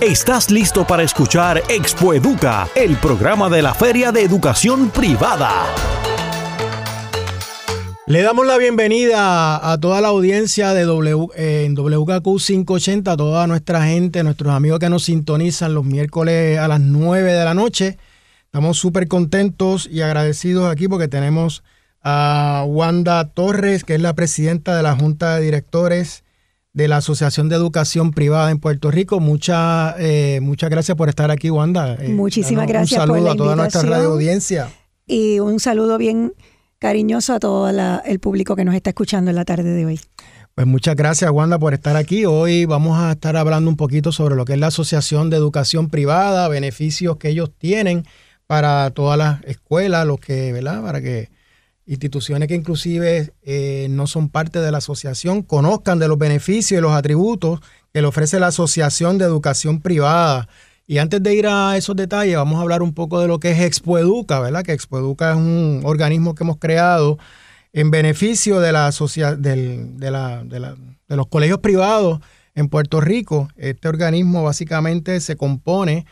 Estás listo para escuchar Expo Educa, el programa de la Feria de Educación Privada. Le damos la bienvenida a toda la audiencia de w, eh, en WKQ 580, a toda nuestra gente, nuestros amigos que nos sintonizan los miércoles a las 9 de la noche. Estamos súper contentos y agradecidos aquí porque tenemos a Wanda Torres, que es la presidenta de la Junta de Directores de la Asociación de Educación Privada en Puerto Rico. Muchas eh, muchas gracias por estar aquí, Wanda. Eh, Muchísimas gracias. Un saludo por la a toda nuestra radio audiencia. Y un saludo bien cariñoso a todo el público que nos está escuchando en la tarde de hoy. Pues muchas gracias, Wanda, por estar aquí. Hoy vamos a estar hablando un poquito sobre lo que es la Asociación de Educación Privada, beneficios que ellos tienen para todas las escuelas, los que, ¿verdad? Para que instituciones que inclusive eh, no son parte de la asociación conozcan de los beneficios y los atributos que le ofrece la Asociación de Educación Privada. Y antes de ir a esos detalles, vamos a hablar un poco de lo que es Expoeduca, ¿verdad? Que Expoeduca es un organismo que hemos creado en beneficio de, la, de, la, de, los colegios privados en Puerto Rico. Este organismo básicamente se compone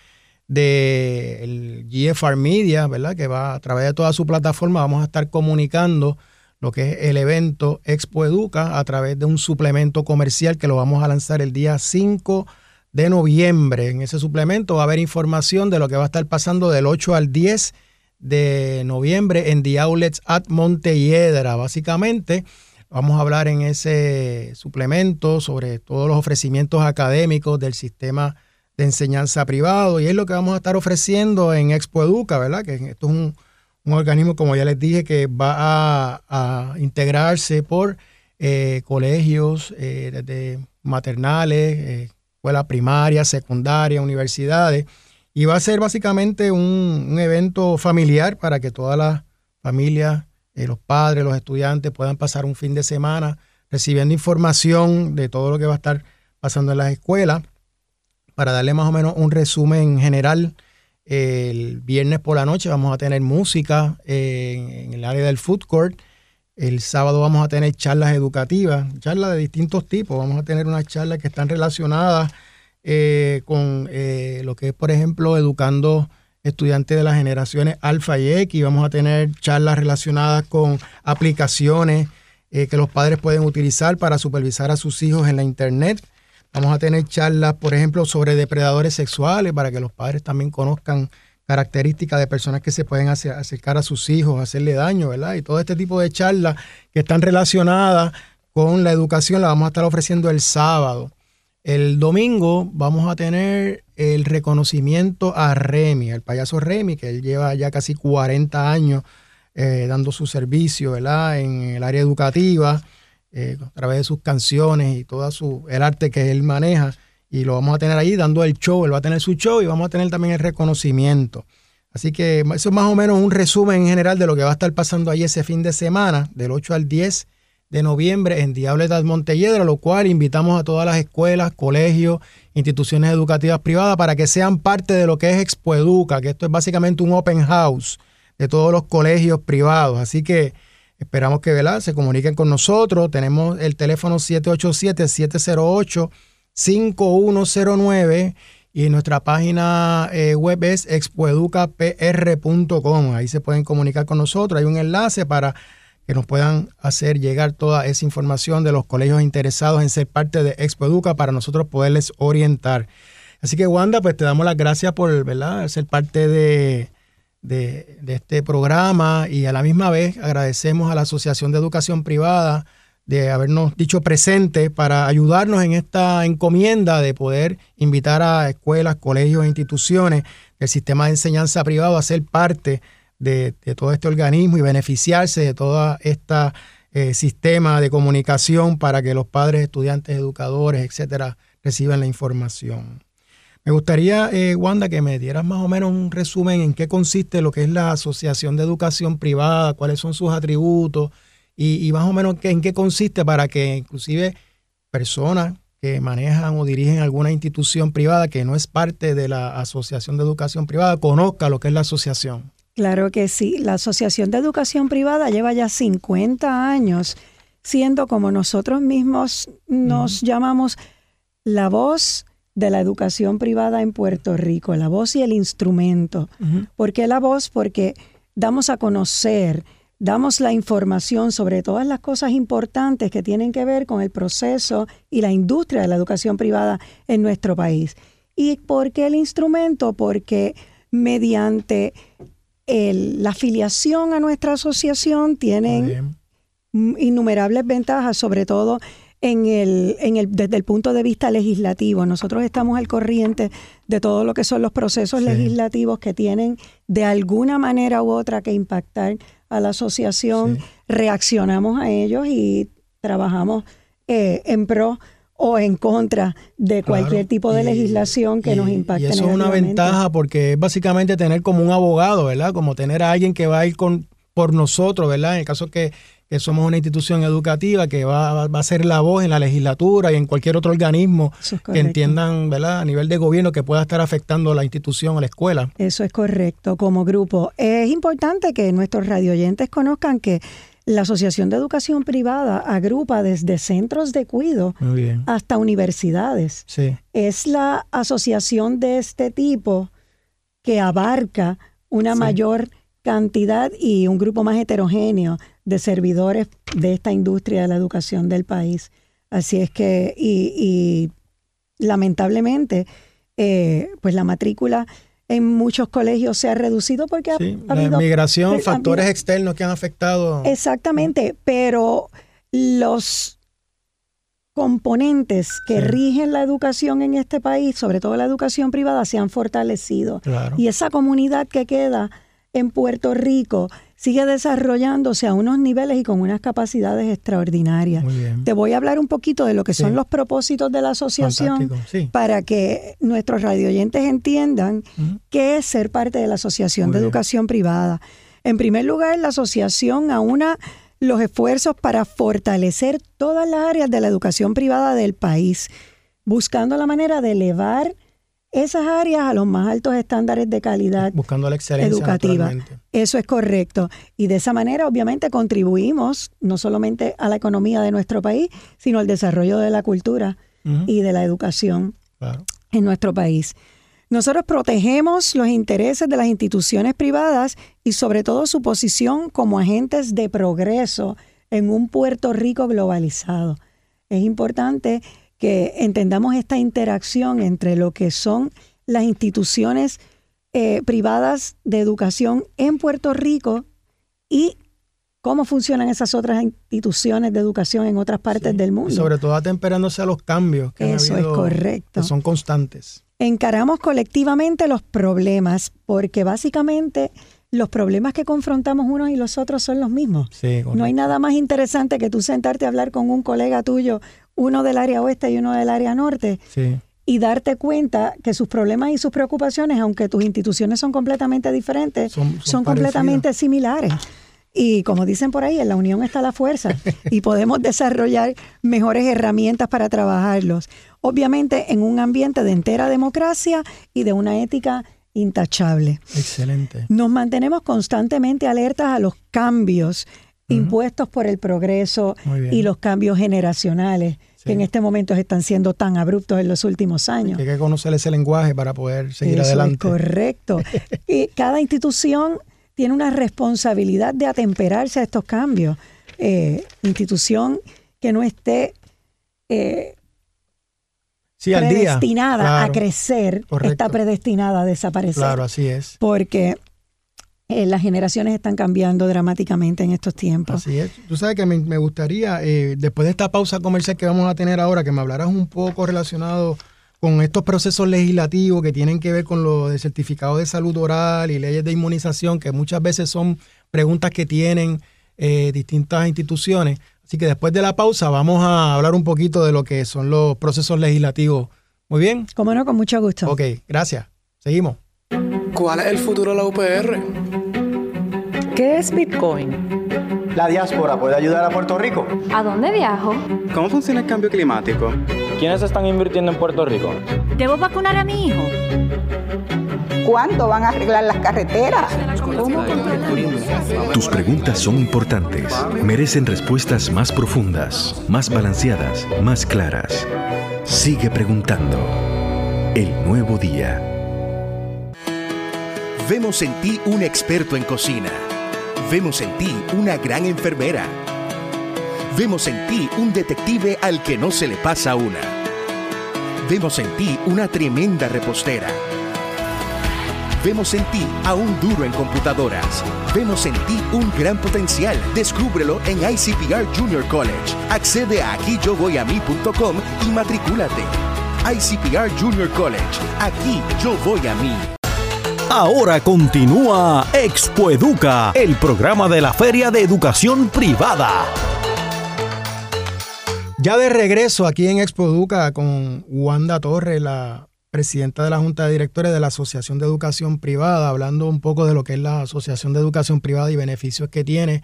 del GFR Media, ¿verdad? Que va a través de toda su plataforma, vamos a estar comunicando lo que es el evento Expo Educa a través de un suplemento comercial que lo vamos a lanzar el día 5 de noviembre. En ese suplemento va a haber información de lo que va a estar pasando del 8 al 10 de noviembre en The Outlets at Montelledra. Básicamente, vamos a hablar en ese suplemento sobre todos los ofrecimientos académicos del sistema de enseñanza privado y es lo que vamos a estar ofreciendo en Expo Educa, ¿verdad? Que esto es un, organismo, como ya les dije, que va a, integrarse por eh, colegios eh, maternales, eh, escuela primaria, secundaria, universidades, y va a ser básicamente un, evento familiar para que todas las familias, eh, los padres, los estudiantes puedan pasar un fin de semana recibiendo información de todo lo que va a estar pasando en las escuelas. Para darle más o menos un resumen general, el viernes por la noche vamos a tener música en el área del food court. El sábado vamos a tener charlas educativas, charlas de distintos tipos. Vamos a tener unas charlas que están relacionadas eh, con eh, lo que es, por ejemplo, educando estudiantes de las generaciones alfa y X. Vamos a tener charlas relacionadas con aplicaciones eh, que los padres pueden utilizar para supervisar a sus hijos en la Internet. Vamos a tener charlas, por ejemplo, sobre depredadores sexuales para que los padres también conozcan características de personas que se pueden acercar a sus hijos, hacerle daño, ¿verdad? Y todo este tipo de charlas que están relacionadas con la educación la vamos a estar ofreciendo el sábado. El domingo vamos a tener el reconocimiento a Remy, el payaso Remy, que él lleva ya casi 40 años eh, dando su servicio ¿verdad? en el área educativa, eh, a través de sus canciones y todo su, el arte que él maneja y lo vamos a tener ahí dando el show, él va a tener su show y vamos a tener también el reconocimiento. Así que eso es más o menos un resumen en general de lo que va a estar pasando ahí ese fin de semana, del 8 al 10 de noviembre en Diabletas Montelledra, lo cual invitamos a todas las escuelas, colegios, instituciones educativas privadas para que sean parte de lo que es Expo Educa, que esto es básicamente un open house de todos los colegios privados. Así que esperamos que se comuniquen con nosotros. Tenemos el teléfono 787 708 5109 y nuestra página eh, web es expoeducapr.com. Ahí se pueden comunicar con nosotros. Hay un enlace para que nos puedan hacer llegar toda esa información de los colegios interesados en ser parte de Expoeduca para nosotros poderles orientar. Así que Wanda, pues te damos las gracias por ¿verdad? ser parte de, de, este programa y a la misma vez agradecemos a la Asociación de Educación Privada de habernos dicho presente para ayudarnos en esta encomienda de poder invitar a escuelas, colegios e instituciones del sistema de enseñanza privado a ser parte de, todo este organismo y beneficiarse de todo este sistema de comunicación para que los padres, estudiantes, educadores, etcétera, reciban la información. Me gustaría, eh, Wanda, que me dieras más o menos un resumen en qué consiste lo que es la Asociación de Educación Privada, cuáles son sus atributos, y, más o menos en qué consiste para que inclusive personas que manejan o dirigen alguna institución privada que no es parte de la Asociación de Educación Privada conozca lo que es la asociación. Claro que sí. La Asociación de Educación Privada lleva ya 50 años siendo como nosotros mismos nos llamamos la voz de la educación privada en Puerto Rico, la voz y el instrumento. ¿Por qué la voz? Porque damos a conocer, damos la información sobre todas las cosas importantes que tienen que ver con el proceso y la industria de la educación privada en nuestro país. ¿Y por qué el instrumento? Porque mediante la afiliación a nuestra asociación tienen innumerables ventajas, sobre todo en el, en el, desde el punto de vista legislativo. Nosotros estamos al corriente de todo lo que son los procesos legislativos que tienen de alguna manera u otra que impactar a la asociación. Reaccionamos a ellos y trabajamos eh, en pro o en contra de cualquier tipo de legislación que nos impacte. Y eso es una ventaja porque es básicamente tener como un abogado, ¿verdad? Como tener a alguien que va a ir con, por nosotros, ¿verdad? En el caso que que somos una institución educativa que va, a ser la voz en la legislatura y en cualquier otro organismo que entiendan, ¿verdad? A nivel de gobierno que pueda estar afectando a la institución o la escuela. Eso es correcto, como grupo. Es importante que nuestros radioyentes conozcan que la Asociación de Educación Privada agrupa desde centros de cuido hasta universidades. Sí. Es la asociación de este tipo que abarca una mayor cantidad y un grupo más heterogéneo de servidores de esta industria de la educación del país. Así es que, y, lamentablemente, eh, pues la matrícula en muchos colegios se ha reducido porque ha, habido... La migración, factores externos que han afectado. Exactamente, pero los componentes que rigen la educación en este país, sobre todo la educación privada, se han fortalecido. Y esa comunidad que queda en Puerto Rico sigue desarrollándose a unos niveles y con unas capacidades extraordinarias. Te voy a hablar un poquito de lo que son los propósitos de la asociación para que nuestros radioyentes entiendan qué es ser parte de la Asociación de Educación Privada. En primer lugar, la asociación aúna los esfuerzos para fortalecer todas las áreas de la educación privada del país, buscando la manera de elevar esas áreas a los más altos estándares de calidad Buscando la excelencia educativa. Eso es correcto. Y de esa manera, obviamente, contribuimos no solamente a la economía de nuestro país, sino al desarrollo de la cultura y de la educación en nuestro país. Nosotros protegemos los intereses de las instituciones privadas y sobre todo su posición como agentes de progreso en un Puerto Rico globalizado. Es importante que entendamos esta interacción entre lo que son las instituciones eh, privadas de educación en Puerto Rico y cómo funcionan esas otras instituciones de educación en otras partes del mundo. sobre todo atemperándose a los cambios que, Eso es correcto. que son constantes. Encaramos colectivamente los problemas porque básicamente los problemas que confrontamos unos y los otros son los mismos. no hay nada más interesante que tú sentarte a hablar con un colega tuyo uno del área oeste y uno del área norte. Y darte cuenta que sus problemas y sus preocupaciones, aunque tus instituciones son completamente diferentes, son, completamente similares. Y como dicen por ahí, en la unión está la fuerza y podemos desarrollar mejores herramientas para trabajarlos. Obviamente en un ambiente de entera democracia y de una ética intachable. Excelente. Nos mantenemos constantemente alertas a los cambios impuestos por el progreso y los cambios generacionales que en este momento están siendo tan abruptos en los últimos años. Hay que conocer ese lenguaje para poder seguir adelante. correcto. y cada institución tiene una responsabilidad de atemperarse a estos cambios. Eh, institución que no esté eh, predestinada a crecer, está predestinada a desaparecer. Claro, así es. Porque eh, las generaciones están cambiando dramáticamente en estos tiempos. Así es. Tú sabes que me, gustaría, eh, después de esta pausa comercial que vamos a tener ahora, que me hablaras un poco relacionado con estos procesos legislativos que tienen que ver con lo de certificado de salud oral y leyes de inmunización, que muchas veces son preguntas que tienen eh, distintas instituciones. Así que después de la pausa vamos a hablar un poquito de lo que son los procesos legislativos. Muy bien. Cómo no, con mucho gusto. Ok, gracias. Seguimos. ¿Cuál es el futuro de la UPR? ¿Qué es Bitcoin? ¿La diáspora puede ayudar a Puerto Rico? ¿A dónde viajo? ¿Cómo funciona el cambio climático? ¿Quiénes están invirtiendo en Puerto Rico? ¿Debo vacunar a mi hijo? ¿Cuándo van a arreglar las carreteras? Tus preguntas son importantes. Merecen respuestas más profundas, más balanceadas, más claras. Sigue preguntando. el nuevo día. Vemos en ti un experto en cocina. Vemos en ti una gran enfermera. Vemos en ti un detective al que no se le pasa una. Vemos en ti una tremenda repostera. Vemos en ti a un duro en computadoras. Vemos en ti un gran potencial. Descúbrelo en ICPR Junior College. Accede a aquiyovoyami.com y matricúlate. ICPR Junior College. Aquí yo voy a mí. Ahora continúa Expo Educa, el programa de la Feria de Educación Privada. Ya de regreso aquí en Expo Educa con Wanda Torres, la presidenta de la Junta de Directores de la Asociación de Educación Privada, hablando un poco de lo que es la Asociación de Educación Privada y beneficios que tiene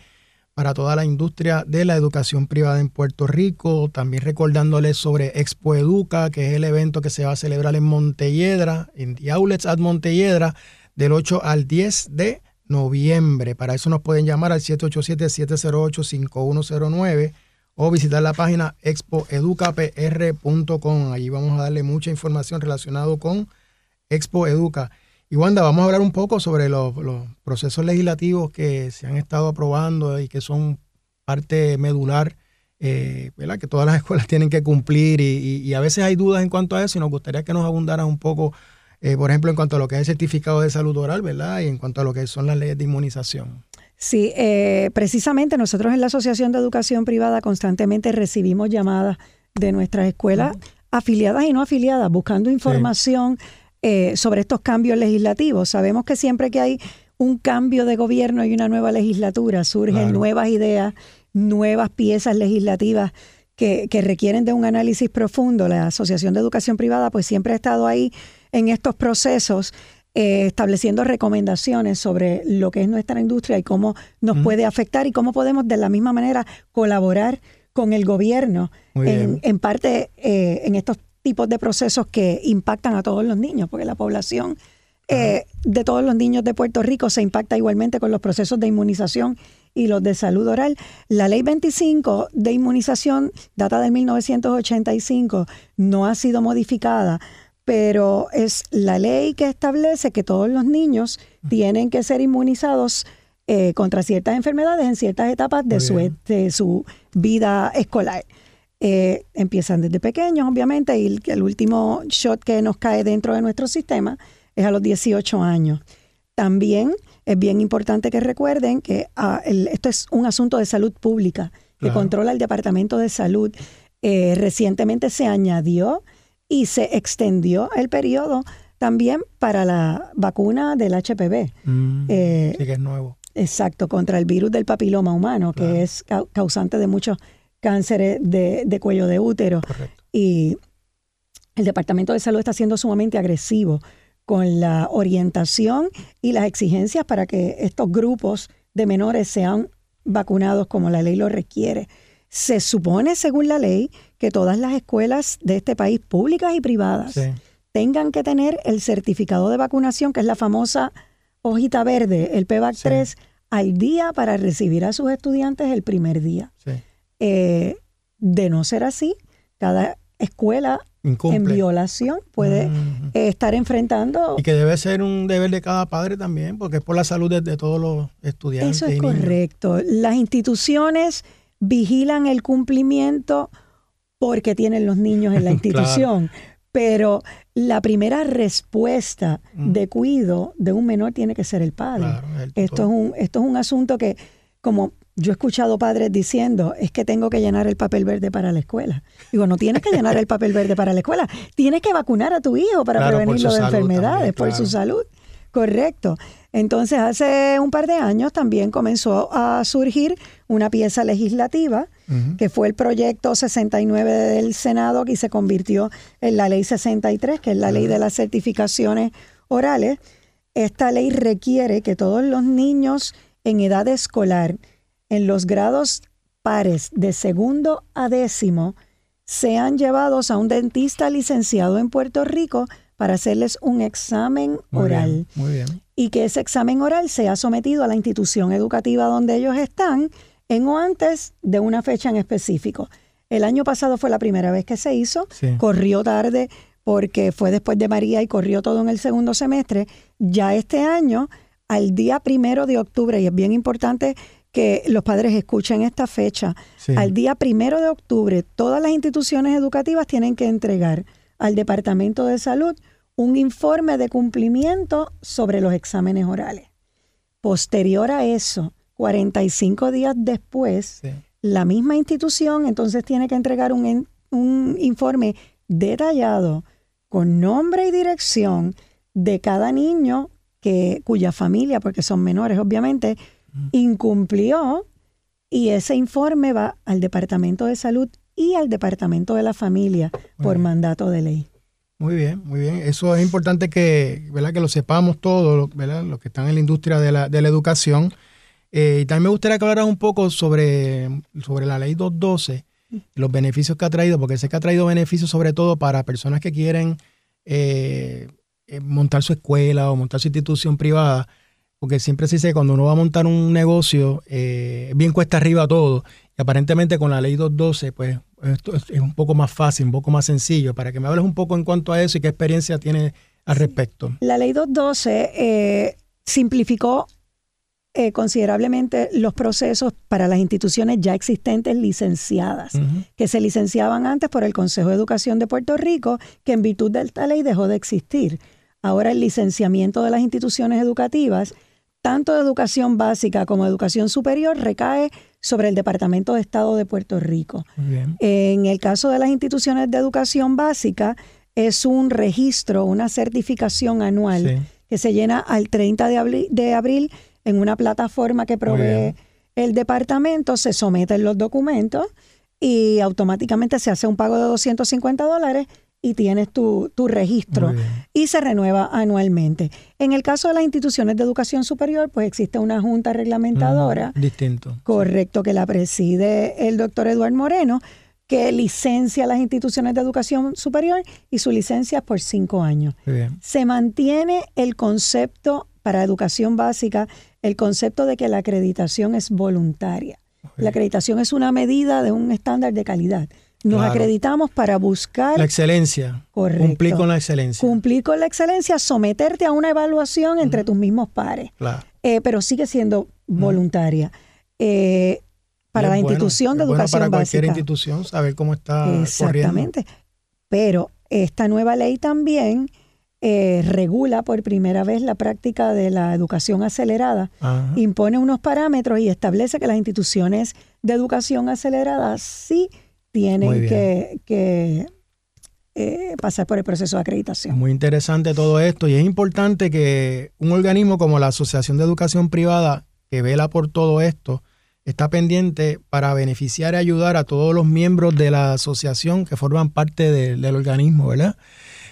para toda la industria de la educación privada en Puerto Rico. También recordándoles sobre Expo Educa, que es el evento que se va a celebrar en Montelledra, en The Outlets at Montelledra, del 8 al 10 de noviembre. Para eso nos pueden llamar al 787-708-5109 o visitar la página expoeducapr.com. Allí vamos a darle mucha información relacionada con Expo Educa. Y Wanda, vamos a hablar un poco sobre los, procesos legislativos que se han estado aprobando y que son parte medular, eh, ¿verdad? que todas las escuelas tienen que cumplir y, a veces hay dudas en cuanto a eso y nos gustaría que nos abundaras un poco, eh, por ejemplo, en cuanto a lo que es el certificado de salud oral, ¿verdad? Y en cuanto a lo que son las leyes de inmunización. Sí, eh, precisamente nosotros en la Asociación de Educación Privada constantemente recibimos llamadas de nuestras escuelas afiliadas y no afiliadas buscando información. Eh, sobre estos cambios legislativos. Sabemos que siempre que hay un cambio de gobierno y una nueva legislatura, surgen nuevas ideas, nuevas piezas legislativas que, requieren de un análisis profundo. La Asociación de Educación Privada pues siempre ha estado ahí en estos procesos eh, estableciendo recomendaciones sobre lo que es nuestra industria y cómo nos puede afectar y cómo podemos de la misma manera colaborar con el gobierno en, parte eh, en estos tipos de procesos que impactan a todos los niños, porque la población eh, de todos los niños de Puerto Rico se impacta igualmente con los procesos de inmunización y los de salud oral. La ley 25 de inmunización, data de 1985, no ha sido modificada, pero es la ley que establece que todos los niños tienen que ser inmunizados eh, contra ciertas enfermedades en ciertas etapas de su, de su vida escolar. Eh, empiezan desde pequeños, obviamente, y el, último shot que nos cae dentro de nuestro sistema es a los 18 años. También es bien importante que recuerden que ah, esto es un asunto de salud pública que controla el Departamento de Salud. Eh, recientemente se añadió y se extendió el periodo también para la vacuna del HPV. Mm, eh, sí, que es nuevo. Exacto, contra el virus del papiloma humano, que es causante de muchos cánceres de, cuello de útero. Y el Departamento de Salud está siendo sumamente agresivo con la orientación y las exigencias para que estos grupos de menores sean vacunados como la ley lo requiere. Se supone, según la ley, que todas las escuelas de este país, públicas y privadas, tengan que tener el certificado de vacunación, que es la famosa hojita verde, el PVAC 3, al día para recibir a sus estudiantes el primer día. Eh, de no ser así, cada escuela en violación puede eh, estar enfrentando. Y que debe ser un deber de cada padre también, porque es por la salud de, todos los estudiantes. Eso es correcto. Las instituciones vigilan el cumplimiento porque tienen los niños en la institución. Pero la primera respuesta de cuido de un menor tiene que ser el padre. esto, es un, esto es un asunto que, como yo he escuchado padres diciendo, es que tengo que llenar el papel verde para la escuela. Digo, no tienes que llenar el papel verde para la escuela, tienes que vacunar a tu hijo para prevenirlo de enfermedades, por su salud. Correcto. Entonces, hace un par de años también comenzó a surgir una pieza legislativa, que fue el proyecto 69 del Senado, que se convirtió en la ley 63, que es la ley de las certificaciones orales. Esta ley requiere que todos los niños en edad escolar, en los grados pares de segundo a décimo sean llevados a un dentista licenciado en Puerto Rico para hacerles un examen oral. muy bien. Y que ese examen oral sea sometido a la institución educativa donde ellos están en o antes de una fecha en específico. El año pasado fue la primera vez que se hizo, corrió tarde porque fue después de María y corrió todo en el segundo semestre. Ya este año, al día primero de octubre, y es bien importante que los padres escuchen esta fecha, Sí. al día primero de octubre, todas las instituciones educativas tienen que entregar al Departamento de Salud un informe de cumplimiento sobre los exámenes orales. Posterior a eso, 45 días después, Sí. la misma institución entonces tiene que entregar un, un informe detallado con nombre y dirección de cada niño que, cuya familia, porque son menores obviamente, incumplió y ese informe va al Departamento de Salud y al Departamento de la Familia por mandato de ley. Muy bien, muy bien. Eso es importante que, ¿verdad? que lo sepamos todos, ¿verdad? los que están en la industria de la, de la educación. Eh, y también me gustaría que hablaras un poco sobre, sobre la ley 212, los beneficios que ha traído, porque sé que ha traído beneficios sobre todo para personas que quieren eh, eh, montar su escuela o montar su institución privada, porque siempre se dice que cuando uno va a montar un negocio, eh, bien cuesta arriba todo, y aparentemente con la ley 212, pues esto es, un poco más fácil, un poco más sencillo, para que me hables un poco en cuanto a eso y qué experiencia tiene al respecto. La ley 212 eh, simplificó eh, considerablemente los procesos para las instituciones ya existentes licenciadas, que se licenciaban antes por el Consejo de Educación de Puerto Rico, que en virtud de esta ley dejó de existir. Ahora el licenciamiento de las instituciones educativas, tanto de educación básica como de educación superior, recae sobre el Departamento de Estado de Puerto Rico. En el caso de las instituciones de educación básica, es un registro, una certificación anual Sí. que se llena al 30 de abril, de abril en una plataforma que provee el departamento, se someten los documentos y automáticamente se hace un pago de 250 dólares y tienes tu, tu registro y se renueva anualmente. En el caso de las instituciones de educación superior, pues existe una junta reglamentadora. Distinto. Correcto, que la preside el doctor Eduardo Moreno, que licencia las instituciones de educación superior y su licencia es por cinco años. Bien. Se mantiene el concepto para educación básica, el concepto de que la acreditación es voluntaria. La acreditación es una medida de un estándar de calidad. Nos Claro. acreditamos para buscar La excelencia. Correcto. Cumplir con la excelencia. cumplir con la excelencia, someterte a una evaluación entre tus mismos pares Claro. eh, pero sigue siendo voluntaria. Eh, para la bueno, institución de es bueno educación para cualquier institución saber cómo está corriendo. Exactamente. Pero esta nueva ley también eh, regula por primera vez la práctica de la educación acelerada. Ajá. Impone unos parámetros y establece que las instituciones de educación acelerada sí tienen que, que, eh, pasar por el proceso de acreditación. Muy interesante todo esto y es importante que un organismo como la Asociación de Educación Privada, que vela por todo esto, está pendiente para beneficiar y ayudar a todos los miembros de la asociación que forman parte de- del organismo, ¿verdad?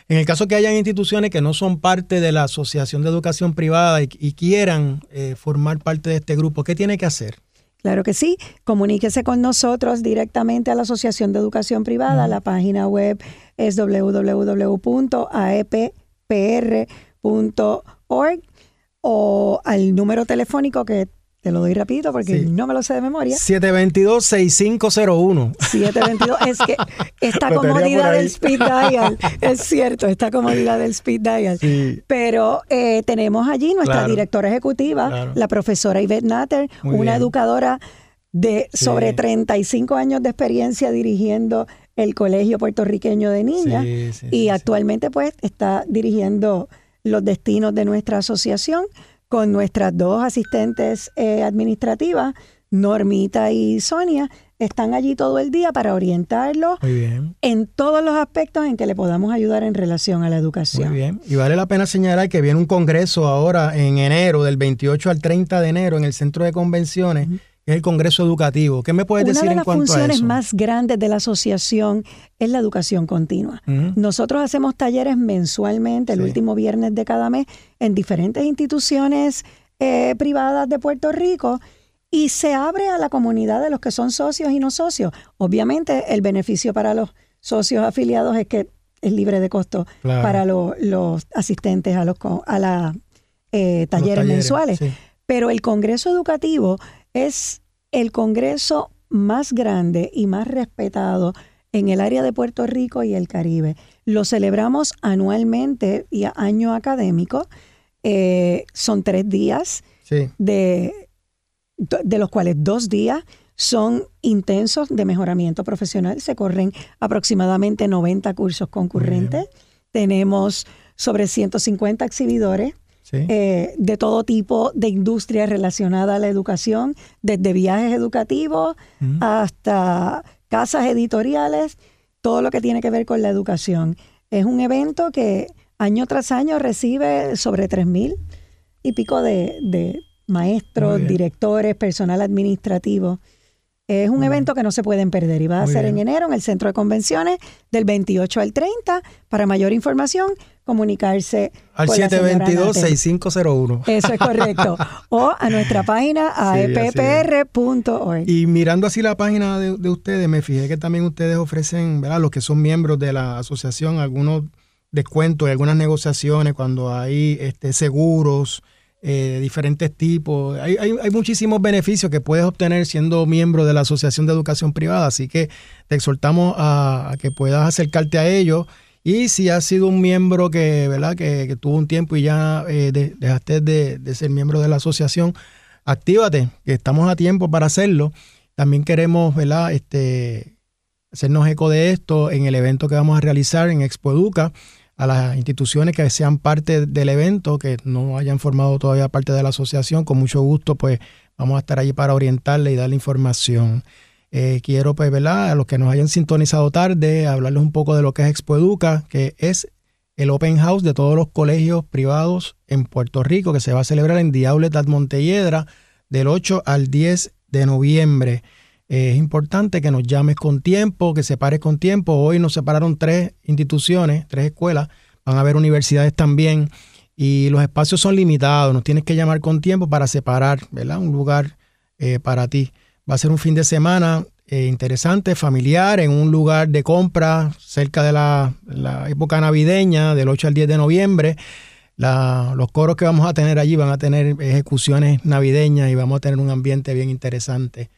En el caso que hayan instituciones que no son parte de la Asociación de Educación Privada y, y quieran eh, formar parte de este grupo, ¿qué tiene que hacer? Claro que sí. Comuníquese con nosotros directamente a la Asociación de Educación Privada. La página web es www.aeppr.org o al número telefónico que te lo doy rapidito porque Sí. no me lo sé de memoria. 722-6501. 722. Es que esta Lo comodidad del speed dial, es cierto, esta comodidad del speed dial. Sí. Pero eh, tenemos allí nuestra Claro. directora ejecutiva, Claro. la profesora Yvette Natter, Muy una bien. educadora de Sí. sobre 35 años de experiencia dirigiendo el Colegio Puertorriqueño de Niñas y actualmente pues está dirigiendo los destinos de nuestra asociación con nuestras dos asistentes eh, administrativas, Normita y Sonia, están allí todo el día para Muy bien. en todos los aspectos en que le podamos ayudar en relación a la educación. Muy bien. Y vale la pena señalar que viene un congreso ahora en enero, del 28 al 30 de enero, en el Centro de Convenciones, es el Congreso Educativo. ¿Qué me puedes Una decir de en las cuanto a funciones eso? más grandes de la asociación es la educación continua. Nosotros hacemos talleres mensualmente, el Sí. último viernes de cada mes, en diferentes instituciones eh, privadas de Puerto Rico y se abre a la comunidad de los que son socios y no socios. Obviamente el beneficio para los socios afiliados es que es libre de costo Claro. para lo- los asistentes a los a la, eh, talleres, talleres, mensuales. sí. Pero el Congreso Educativo es el congreso más grande y más respetado en el área de Puerto Rico y el Caribe. Lo celebramos anualmente y a año académico. Eh, son tres días, Sí. de, de los cuales dos días son intensos de mejoramiento profesional. Se corren aproximadamente 90 cursos concurrentes. Tenemos sobre 150 exhibidores Sí. eh, de todo tipo de industrias relacionadas a la educación, desde viajes educativos Mm. hasta casas editoriales, todo lo que tiene que ver con la educación. Es un evento que año tras año recibe sobre 3.000 y pico de, de maestros, directores, personal administrativo. Es un evento que no se pueden perder y va a Muy ser en enero en el Centro de Convenciones del 28 al 30. Para mayor información, comunicarse Al con la señora Natel. 722-6501. Eso es correcto. o a nuestra página E Sí, aeppr.org. Y mirando así la página de, de ustedes, me fijé que también ustedes ofrecen, ¿verdad? Los que son miembros de la asociación, algunos descuentos y algunas negociaciones cuando hay este, seguros eh, de diferentes tipos. Hay, hay, hay muchísimos beneficios que puedes obtener siendo miembro de la Asociación de Educación Privada, así que te exhortamos a, a que puedas acercarte a ellos. Y si has sido un miembro que, ¿verdad? que, tuvo un tiempo y ya eh, de- dejaste de, de ser miembro de la asociación, actívate, que estamos a tiempo para hacerlo. También queremos, ¿verdad? Este, hacernos eco de esto en el evento que vamos a realizar en Expo Educa, a las instituciones que sean parte del evento, que no hayan formado todavía parte de la asociación, con mucho gusto, pues vamos a estar allí para orientarle y darle información. Eh, quiero, pues. A los que nos hayan sintonizado tarde, hablarles un poco de lo que es Expo Educa, que es el open house de todos los colegios privados en Puerto Rico, que se va a celebrar en The Outlet at Montelledra del 8 al 10 de noviembre. Es importante que nos llames con tiempo, que separes con tiempo. Hoy nos separaron tres instituciones, tres escuelas. Van a haber universidades también. Y los espacios son limitados. Nos tienes que llamar con tiempo para separar, ¿verdad? Un lugar eh, para ti. Va a ser un fin de semana eh, interesante, familiar, en un lugar de compra cerca de la, época navideña, del 8 al 10 de noviembre. Los coros que vamos a tener allí van a tener ejecuciones navideñas y vamos a tener un ambiente bien interesante.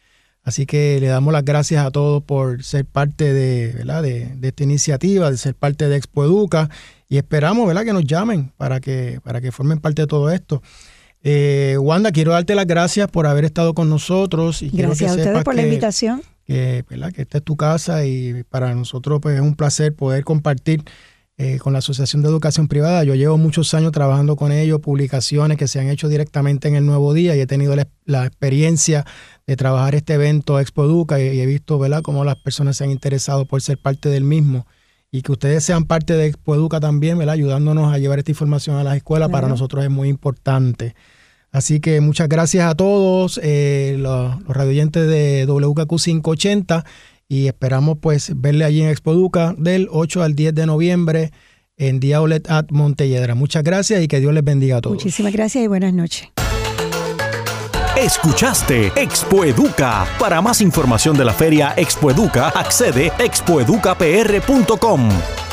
Así que le damos las gracias a todos por ser parte de, de esta iniciativa, de ser parte de Expo Educa y esperamos ¿verdad? que nos llamen para que, para que formen parte de todo esto. Eh, Wanda, quiero darte las gracias por haber estado con nosotros. Y Gracias a ustedes por la invitación. que, ¿verdad? que esta es tu casa y para nosotros pues, es un placer poder compartir eh, con la Asociación de Educación Privada. Yo llevo muchos años trabajando con ellos, publicaciones que se han hecho directamente en el Nuevo Día y he tenido la, la experiencia de trabajar este evento Expo Educa y, y he visto ¿verdad? cómo las personas se han interesado por ser parte del mismo y que ustedes sean parte de Expo Educa también, ¿verdad? ayudándonos a llevar esta información a las escuelas, para nosotros es muy importante. Así que muchas gracias a todos eh, los, los radioyentes de WKQ 580 y esperamos pues verle allí en Expo Educa del 8 al 10 de noviembre en Outlet at Montelledra. Muchas gracias y que Dios les bendiga a todos. Muchísimas gracias y buenas noches. Escuchaste Expo Educa. Para más información de la feria Expo Educa, accede expoeducapr.com.